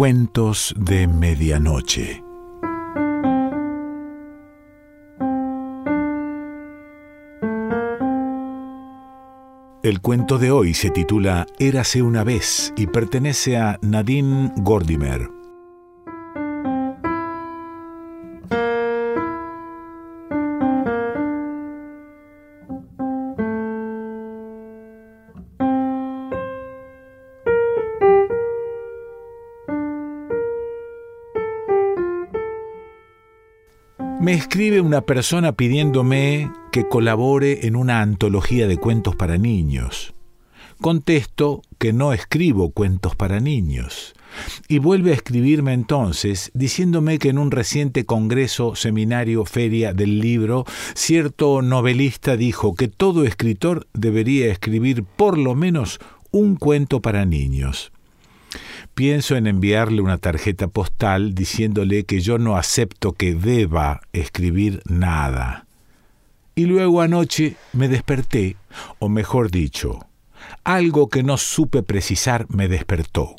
Cuentos de Medianoche. El cuento de hoy se titula Érase una vez y pertenece a Nadine Gordimer. Me escribe una persona pidiéndome que colabore en una antología de cuentos para niños. Contesto que no escribo cuentos para niños. Y vuelve a escribirme entonces diciéndome que en un reciente congreso, seminario, feria del libro, cierto novelista dijo que todo escritor debería escribir por lo menos un cuento para niños. Pienso en enviarle una tarjeta postal diciéndole que yo no acepto que deba escribir nada. Y luego anoche me desperté, o mejor dicho, algo que no supe precisar me despertó.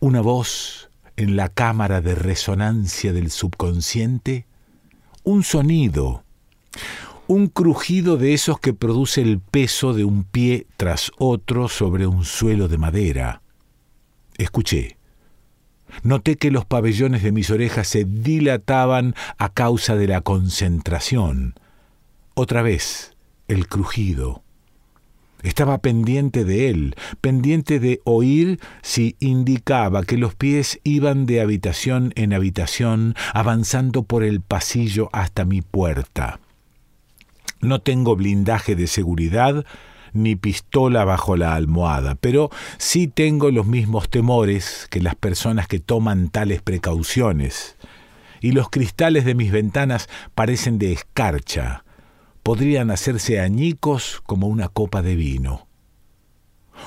Una voz en la cámara de resonancia del subconsciente, un sonido, un crujido de esos que produce el peso de un pie tras otro sobre un suelo de madera Escuché. Noté que los pabellones de mis orejas se dilataban a causa de la concentración. Otra vez, el crujido. Estaba pendiente de él, pendiente de oír si indicaba que los pies iban de habitación en habitación, avanzando por el pasillo hasta mi puerta. No tengo blindaje de seguridad, ni pistola bajo la almohada, pero sí tengo los mismos temores que las personas que toman tales precauciones. Y los cristales de mis ventanas parecen de escarcha, podrían hacerse añicos como una copa de vino.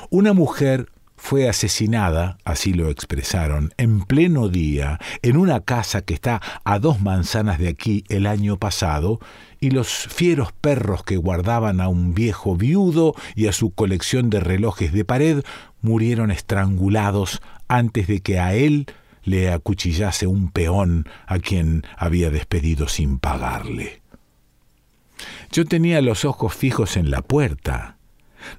Una mujer fue asesinada, así lo expresaron, en pleno día, en una casa que está a dos manzanas de aquí el año pasado, y los fieros perros que guardaban a un viejo viudo y a su colección de relojes de pared murieron estrangulados antes de que a él le acuchillase un peón a quien había despedido sin pagarle. Yo tenía los ojos fijos en la puerta,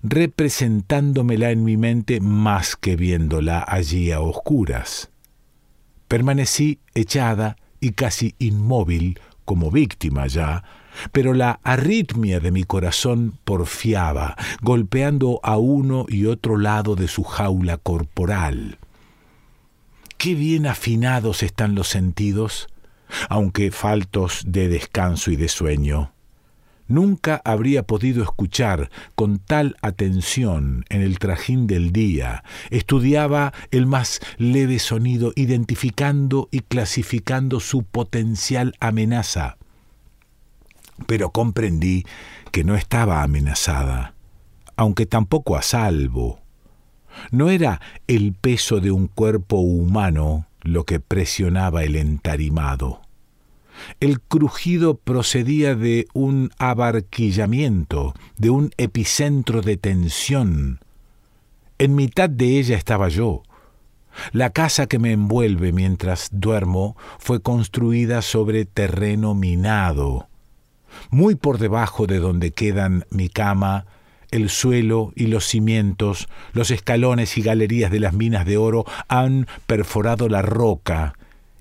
representándomela en mi mente más que viéndola allí a oscuras. Permanecí echada y casi inmóvil, como víctima ya, pero la arritmia de mi corazón porfiaba, golpeando a uno y otro lado de su jaula corporal. Qué bien afinados están los sentidos, aunque faltos de descanso y de sueño. Nunca habría podido escuchar con tal atención en el trajín del día. Estudiaba el más leve sonido, identificando y clasificando su potencial amenaza. Pero comprendí que no estaba amenazada, aunque tampoco a salvo. No era el peso de un cuerpo humano lo que presionaba el entarimado el crujido procedía de un abarquillamiento, de un epicentro de tensión. En mitad de ella estaba yo. La casa que me envuelve mientras duermo fue construida sobre terreno minado. Muy por debajo de donde quedan mi cama, el suelo y los cimientos, los escalones y galerías de las minas de oro han perforado la roca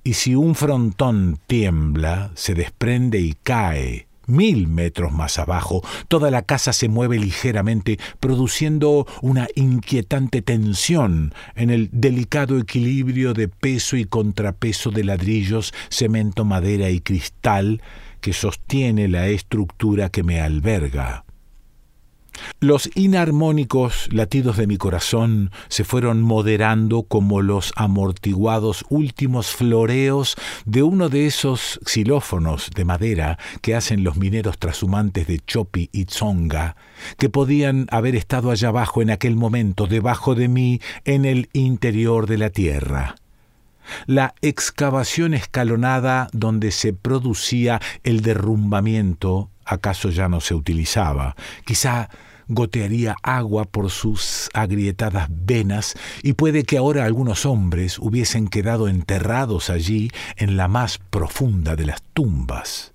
y si un frontón tiembla, se desprende y cae. Mil metros más abajo, toda la casa se mueve ligeramente, produciendo una inquietante tensión en el delicado equilibrio de peso y contrapeso de ladrillos, cemento, madera y cristal que sostiene la estructura que me alberga. Los inarmónicos latidos de mi corazón se fueron moderando como los amortiguados últimos floreos de uno de esos xilófonos de madera que hacen los mineros trashumantes de Chopi y Tsonga, que podían haber estado allá abajo en aquel momento, debajo de mí, en el interior de la tierra la excavación escalonada donde se producía el derrumbamiento acaso ya no se utilizaba. Quizá gotearía agua por sus agrietadas venas y puede que ahora algunos hombres hubiesen quedado enterrados allí en la más profunda de las tumbas.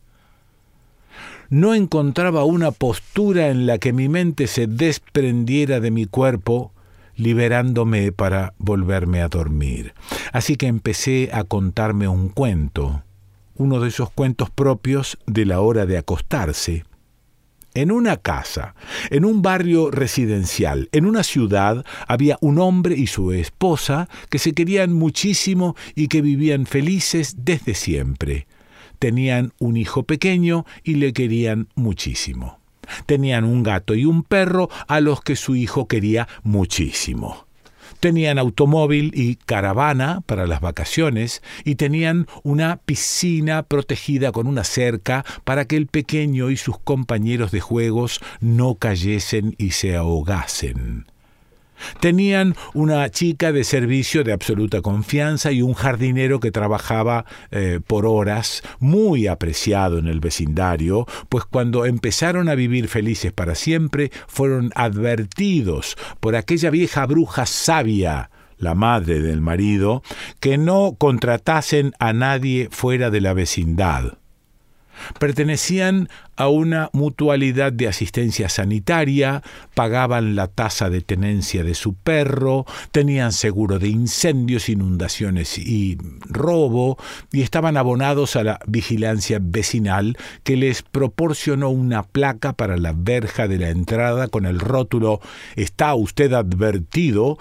No encontraba una postura en la que mi mente se desprendiera de mi cuerpo liberándome para volverme a dormir. Así que empecé a contarme un cuento, uno de esos cuentos propios de la hora de acostarse. En una casa, en un barrio residencial, en una ciudad, había un hombre y su esposa que se querían muchísimo y que vivían felices desde siempre. Tenían un hijo pequeño y le querían muchísimo. Tenían un gato y un perro a los que su hijo quería muchísimo. Tenían automóvil y caravana para las vacaciones y tenían una piscina protegida con una cerca para que el pequeño y sus compañeros de juegos no cayesen y se ahogasen. Tenían una chica de servicio de absoluta confianza y un jardinero que trabajaba eh, por horas, muy apreciado en el vecindario, pues cuando empezaron a vivir felices para siempre, fueron advertidos por aquella vieja bruja sabia, la madre del marido, que no contratasen a nadie fuera de la vecindad. Pertenecían a una mutualidad de asistencia sanitaria, pagaban la tasa de tenencia de su perro, tenían seguro de incendios, inundaciones y robo, y estaban abonados a la vigilancia vecinal que les proporcionó una placa para la verja de la entrada con el rótulo Está usted advertido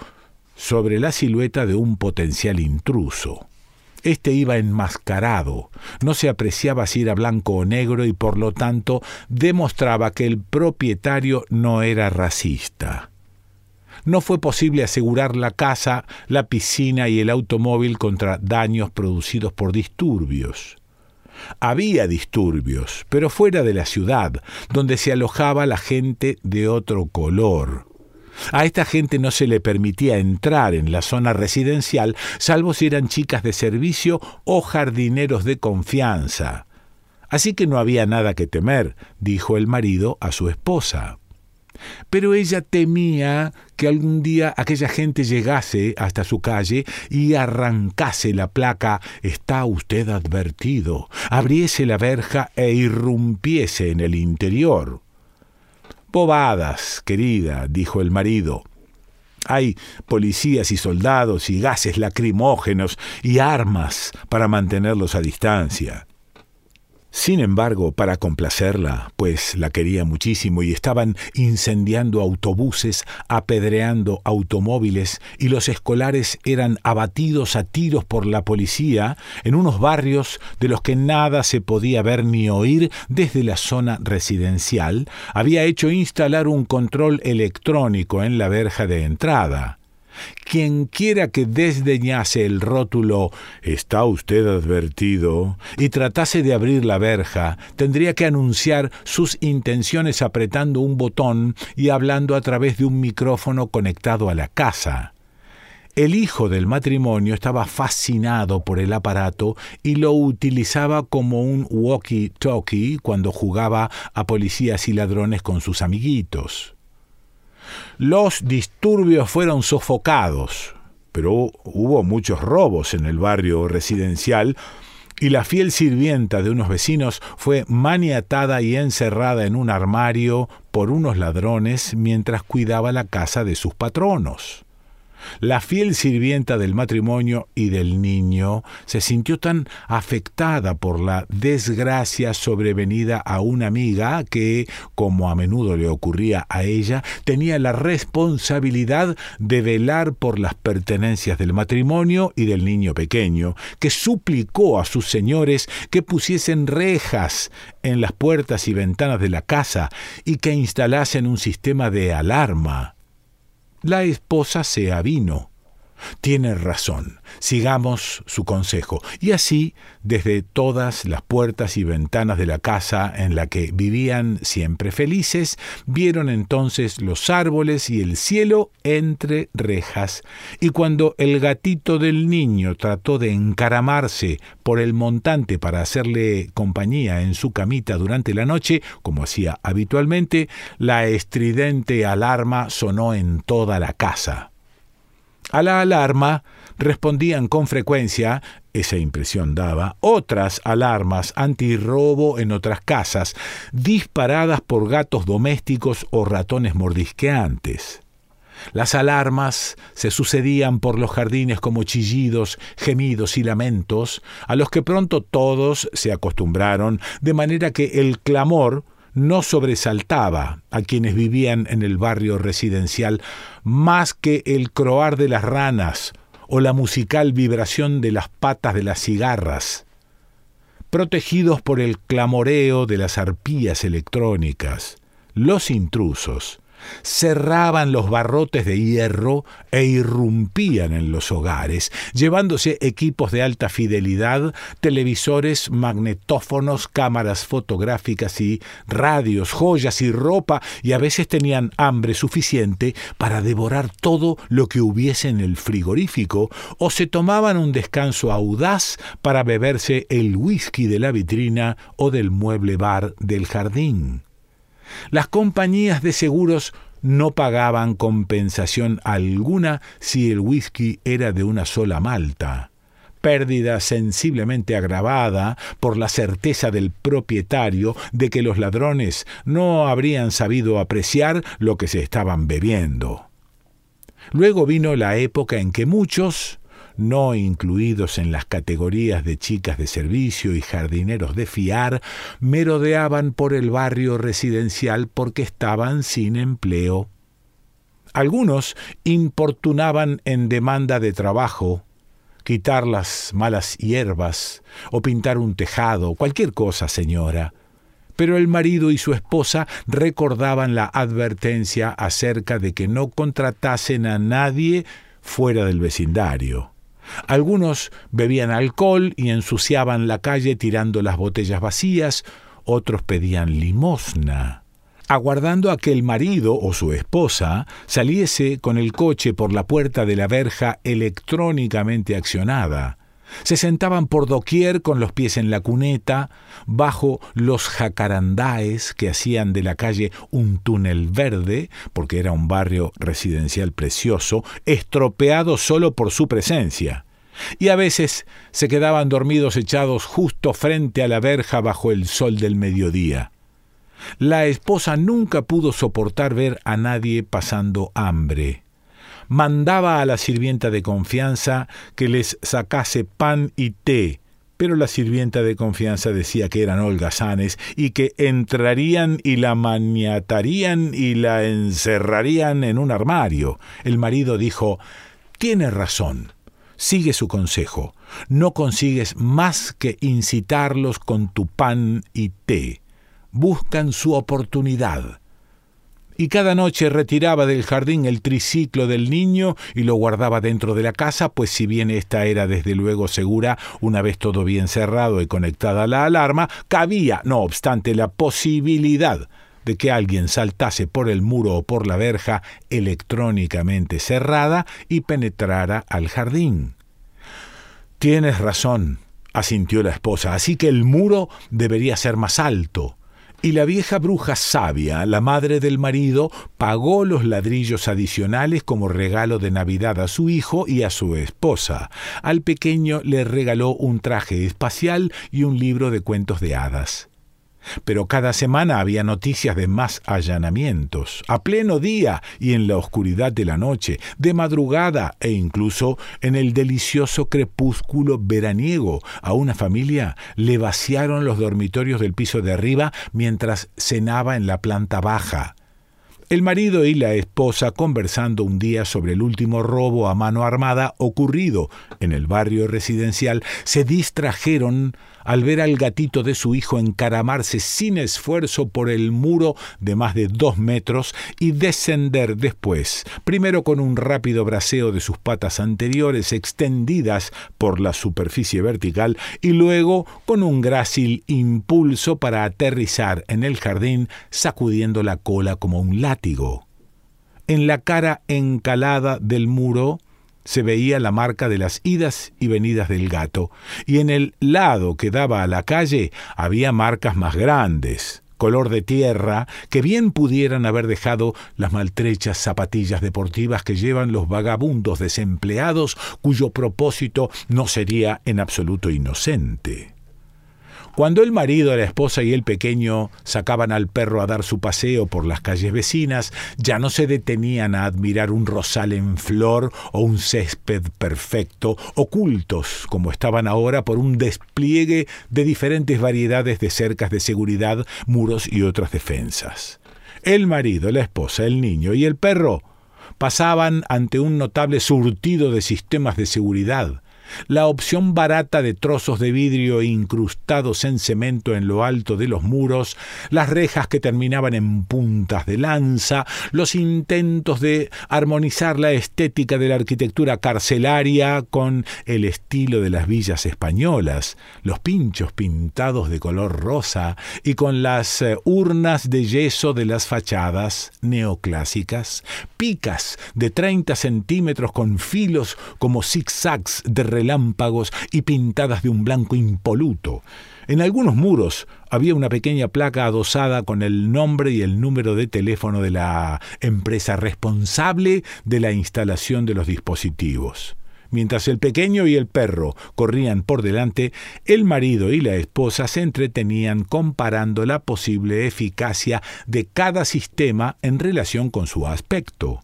sobre la silueta de un potencial intruso. Este iba enmascarado, no se apreciaba si era blanco o negro y por lo tanto demostraba que el propietario no era racista. No fue posible asegurar la casa, la piscina y el automóvil contra daños producidos por disturbios. Había disturbios, pero fuera de la ciudad, donde se alojaba la gente de otro color. A esta gente no se le permitía entrar en la zona residencial, salvo si eran chicas de servicio o jardineros de confianza. Así que no había nada que temer, dijo el marido a su esposa. Pero ella temía que algún día aquella gente llegase hasta su calle y arrancase la placa Está usted advertido, abriese la verja e irrumpiese en el interior. Bobadas, querida, dijo el marido. Hay policías y soldados y gases lacrimógenos y armas para mantenerlos a distancia. Sin embargo, para complacerla, pues la quería muchísimo y estaban incendiando autobuses, apedreando automóviles y los escolares eran abatidos a tiros por la policía en unos barrios de los que nada se podía ver ni oír desde la zona residencial, había hecho instalar un control electrónico en la verja de entrada. Quien quiera que desdeñase el rótulo Está usted advertido y tratase de abrir la verja, tendría que anunciar sus intenciones apretando un botón y hablando a través de un micrófono conectado a la casa. El hijo del matrimonio estaba fascinado por el aparato y lo utilizaba como un walkie-talkie cuando jugaba a policías y ladrones con sus amiguitos. Los disturbios fueron sofocados, pero hubo muchos robos en el barrio residencial y la fiel sirvienta de unos vecinos fue maniatada y encerrada en un armario por unos ladrones mientras cuidaba la casa de sus patronos. La fiel sirvienta del matrimonio y del niño se sintió tan afectada por la desgracia sobrevenida a una amiga que, como a menudo le ocurría a ella, tenía la responsabilidad de velar por las pertenencias del matrimonio y del niño pequeño, que suplicó a sus señores que pusiesen rejas en las puertas y ventanas de la casa y que instalasen un sistema de alarma la esposa se avino. Tiene razón, sigamos su consejo. Y así, desde todas las puertas y ventanas de la casa en la que vivían siempre felices, vieron entonces los árboles y el cielo entre rejas. Y cuando el gatito del niño trató de encaramarse por el montante para hacerle compañía en su camita durante la noche, como hacía habitualmente, la estridente alarma sonó en toda la casa. A la alarma respondían con frecuencia, esa impresión daba, otras alarmas antirrobo en otras casas, disparadas por gatos domésticos o ratones mordisqueantes. Las alarmas se sucedían por los jardines como chillidos, gemidos y lamentos, a los que pronto todos se acostumbraron, de manera que el clamor no sobresaltaba a quienes vivían en el barrio residencial más que el croar de las ranas o la musical vibración de las patas de las cigarras, protegidos por el clamoreo de las arpías electrónicas, los intrusos, cerraban los barrotes de hierro e irrumpían en los hogares, llevándose equipos de alta fidelidad, televisores, magnetófonos, cámaras fotográficas y radios, joyas y ropa, y a veces tenían hambre suficiente para devorar todo lo que hubiese en el frigorífico, o se tomaban un descanso audaz para beberse el whisky de la vitrina o del mueble bar del jardín. Las compañías de seguros no pagaban compensación alguna si el whisky era de una sola malta pérdida sensiblemente agravada por la certeza del propietario de que los ladrones no habrían sabido apreciar lo que se estaban bebiendo. Luego vino la época en que muchos, no incluidos en las categorías de chicas de servicio y jardineros de fiar, merodeaban por el barrio residencial porque estaban sin empleo. Algunos importunaban en demanda de trabajo, quitar las malas hierbas o pintar un tejado, cualquier cosa, señora. Pero el marido y su esposa recordaban la advertencia acerca de que no contratasen a nadie fuera del vecindario. Algunos bebían alcohol y ensuciaban la calle tirando las botellas vacías, otros pedían limosna, aguardando a que el marido o su esposa saliese con el coche por la puerta de la verja electrónicamente accionada. Se sentaban por doquier con los pies en la cuneta, bajo los jacarandáes que hacían de la calle un túnel verde, porque era un barrio residencial precioso, estropeado solo por su presencia. Y a veces se quedaban dormidos echados justo frente a la verja bajo el sol del mediodía. La esposa nunca pudo soportar ver a nadie pasando hambre mandaba a la sirvienta de confianza que les sacase pan y té, pero la sirvienta de confianza decía que eran holgazanes y que entrarían y la maniatarían y la encerrarían en un armario. El marido dijo Tiene razón. Sigue su consejo. No consigues más que incitarlos con tu pan y té. Buscan su oportunidad y cada noche retiraba del jardín el triciclo del niño y lo guardaba dentro de la casa, pues si bien esta era desde luego segura, una vez todo bien cerrado y conectada la alarma, cabía, no obstante, la posibilidad de que alguien saltase por el muro o por la verja electrónicamente cerrada y penetrara al jardín. Tienes razón, asintió la esposa, así que el muro debería ser más alto. Y la vieja bruja sabia, la madre del marido, pagó los ladrillos adicionales como regalo de Navidad a su hijo y a su esposa. Al pequeño le regaló un traje espacial y un libro de cuentos de hadas. Pero cada semana había noticias de más allanamientos, a pleno día y en la oscuridad de la noche, de madrugada e incluso en el delicioso crepúsculo veraniego. A una familia le vaciaron los dormitorios del piso de arriba mientras cenaba en la planta baja. El marido y la esposa, conversando un día sobre el último robo a mano armada ocurrido en el barrio residencial, se distrajeron al ver al gatito de su hijo encaramarse sin esfuerzo por el muro de más de dos metros y descender después, primero con un rápido braceo de sus patas anteriores extendidas por la superficie vertical y luego con un grácil impulso para aterrizar en el jardín sacudiendo la cola como un látigo. En la cara encalada del muro se veía la marca de las idas y venidas del gato, y en el lado que daba a la calle había marcas más grandes, color de tierra, que bien pudieran haber dejado las maltrechas zapatillas deportivas que llevan los vagabundos desempleados cuyo propósito no sería en absoluto inocente. Cuando el marido, la esposa y el pequeño sacaban al perro a dar su paseo por las calles vecinas, ya no se detenían a admirar un rosal en flor o un césped perfecto, ocultos como estaban ahora por un despliegue de diferentes variedades de cercas de seguridad, muros y otras defensas. El marido, la esposa, el niño y el perro pasaban ante un notable surtido de sistemas de seguridad, la opción barata de trozos de vidrio incrustados en cemento en lo alto de los muros, las rejas que terminaban en puntas de lanza, los intentos de armonizar la estética de la arquitectura carcelaria con el estilo de las villas españolas, los pinchos pintados de color rosa y con las eh, urnas de yeso de las fachadas neoclásicas, picas de 30 centímetros con filos como zigzags de relámpagos y pintadas de un blanco impoluto. En algunos muros había una pequeña placa adosada con el nombre y el número de teléfono de la empresa responsable de la instalación de los dispositivos. Mientras el pequeño y el perro corrían por delante, el marido y la esposa se entretenían comparando la posible eficacia de cada sistema en relación con su aspecto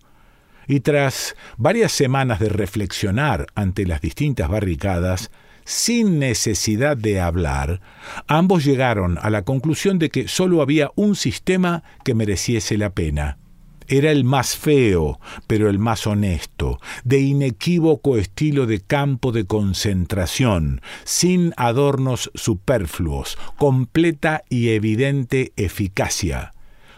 y tras varias semanas de reflexionar ante las distintas barricadas, sin necesidad de hablar, ambos llegaron a la conclusión de que sólo había un sistema que mereciese la pena. Era el más feo, pero el más honesto, de inequívoco estilo de campo de concentración, sin adornos superfluos, completa y evidente eficacia.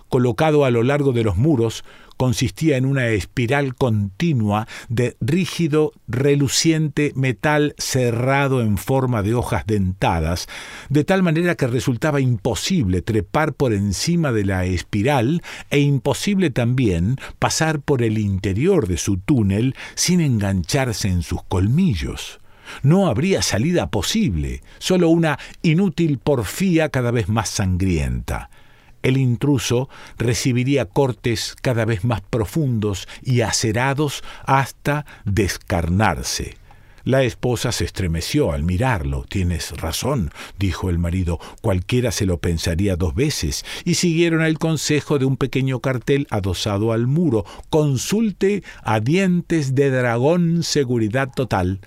Colocado a lo largo de los muros, consistía en una espiral continua de rígido, reluciente metal cerrado en forma de hojas dentadas, de tal manera que resultaba imposible trepar por encima de la espiral e imposible también pasar por el interior de su túnel sin engancharse en sus colmillos. No habría salida posible, solo una inútil porfía cada vez más sangrienta el intruso recibiría cortes cada vez más profundos y acerados hasta descarnarse. La esposa se estremeció al mirarlo. Tienes razón, dijo el marido, cualquiera se lo pensaría dos veces, y siguieron el consejo de un pequeño cartel adosado al muro. Consulte a dientes de dragón seguridad total.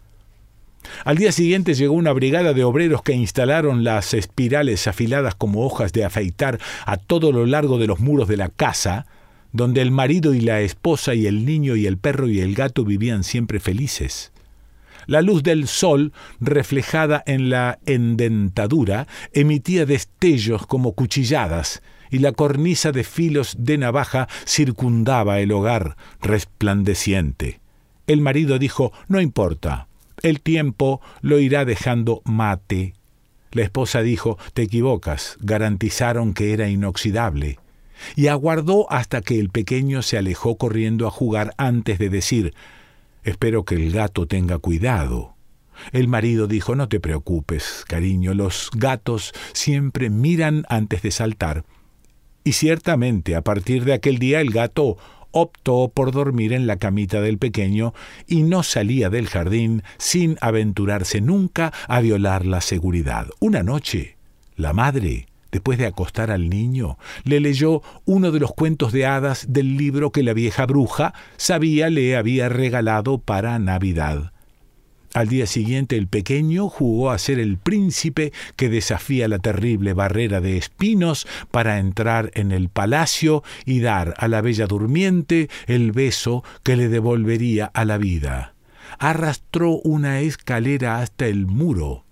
Al día siguiente llegó una brigada de obreros que instalaron las espirales afiladas como hojas de afeitar a todo lo largo de los muros de la casa, donde el marido y la esposa y el niño y el perro y el gato vivían siempre felices. La luz del sol, reflejada en la endentadura, emitía destellos como cuchilladas, y la cornisa de filos de navaja circundaba el hogar resplandeciente. El marido dijo No importa, el tiempo lo irá dejando mate. La esposa dijo, te equivocas, garantizaron que era inoxidable. Y aguardó hasta que el pequeño se alejó corriendo a jugar antes de decir, espero que el gato tenga cuidado. El marido dijo, no te preocupes, cariño, los gatos siempre miran antes de saltar. Y ciertamente, a partir de aquel día el gato optó por dormir en la camita del pequeño y no salía del jardín sin aventurarse nunca a violar la seguridad. Una noche, la madre, después de acostar al niño, le leyó uno de los cuentos de hadas del libro que la vieja bruja sabía le había regalado para Navidad. Al día siguiente el pequeño jugó a ser el príncipe que desafía la terrible barrera de espinos para entrar en el palacio y dar a la bella durmiente el beso que le devolvería a la vida. Arrastró una escalera hasta el muro.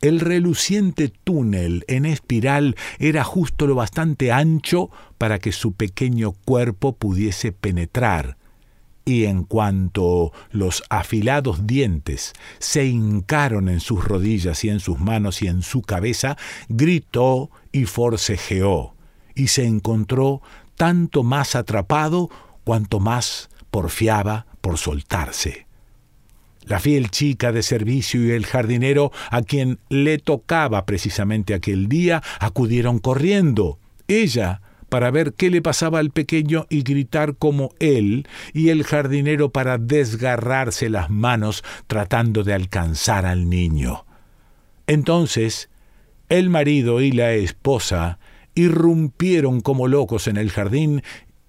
El reluciente túnel en espiral era justo lo bastante ancho para que su pequeño cuerpo pudiese penetrar, y en cuanto los afilados dientes se hincaron en sus rodillas y en sus manos y en su cabeza, gritó y forcejeó, y se encontró tanto más atrapado cuanto más porfiaba por soltarse. La fiel chica de servicio y el jardinero, a quien le tocaba precisamente aquel día, acudieron corriendo. Ella para ver qué le pasaba al pequeño y gritar como él, y el jardinero para desgarrarse las manos tratando de alcanzar al niño. Entonces, el marido y la esposa irrumpieron como locos en el jardín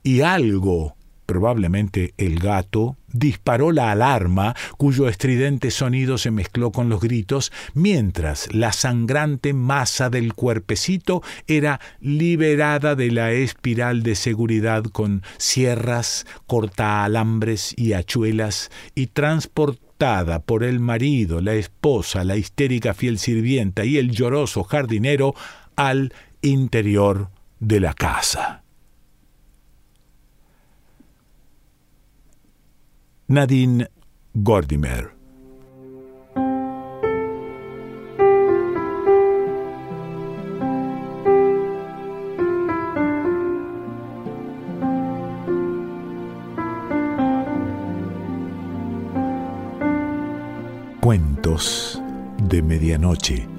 y algo Probablemente el gato disparó la alarma, cuyo estridente sonido se mezcló con los gritos, mientras la sangrante masa del cuerpecito era liberada de la espiral de seguridad con sierras, cortaalambres y hachuelas y transportada por el marido, la esposa, la histérica fiel sirvienta y el lloroso jardinero al interior de la casa. Nadine Gordimer. Cuentos de Medianoche.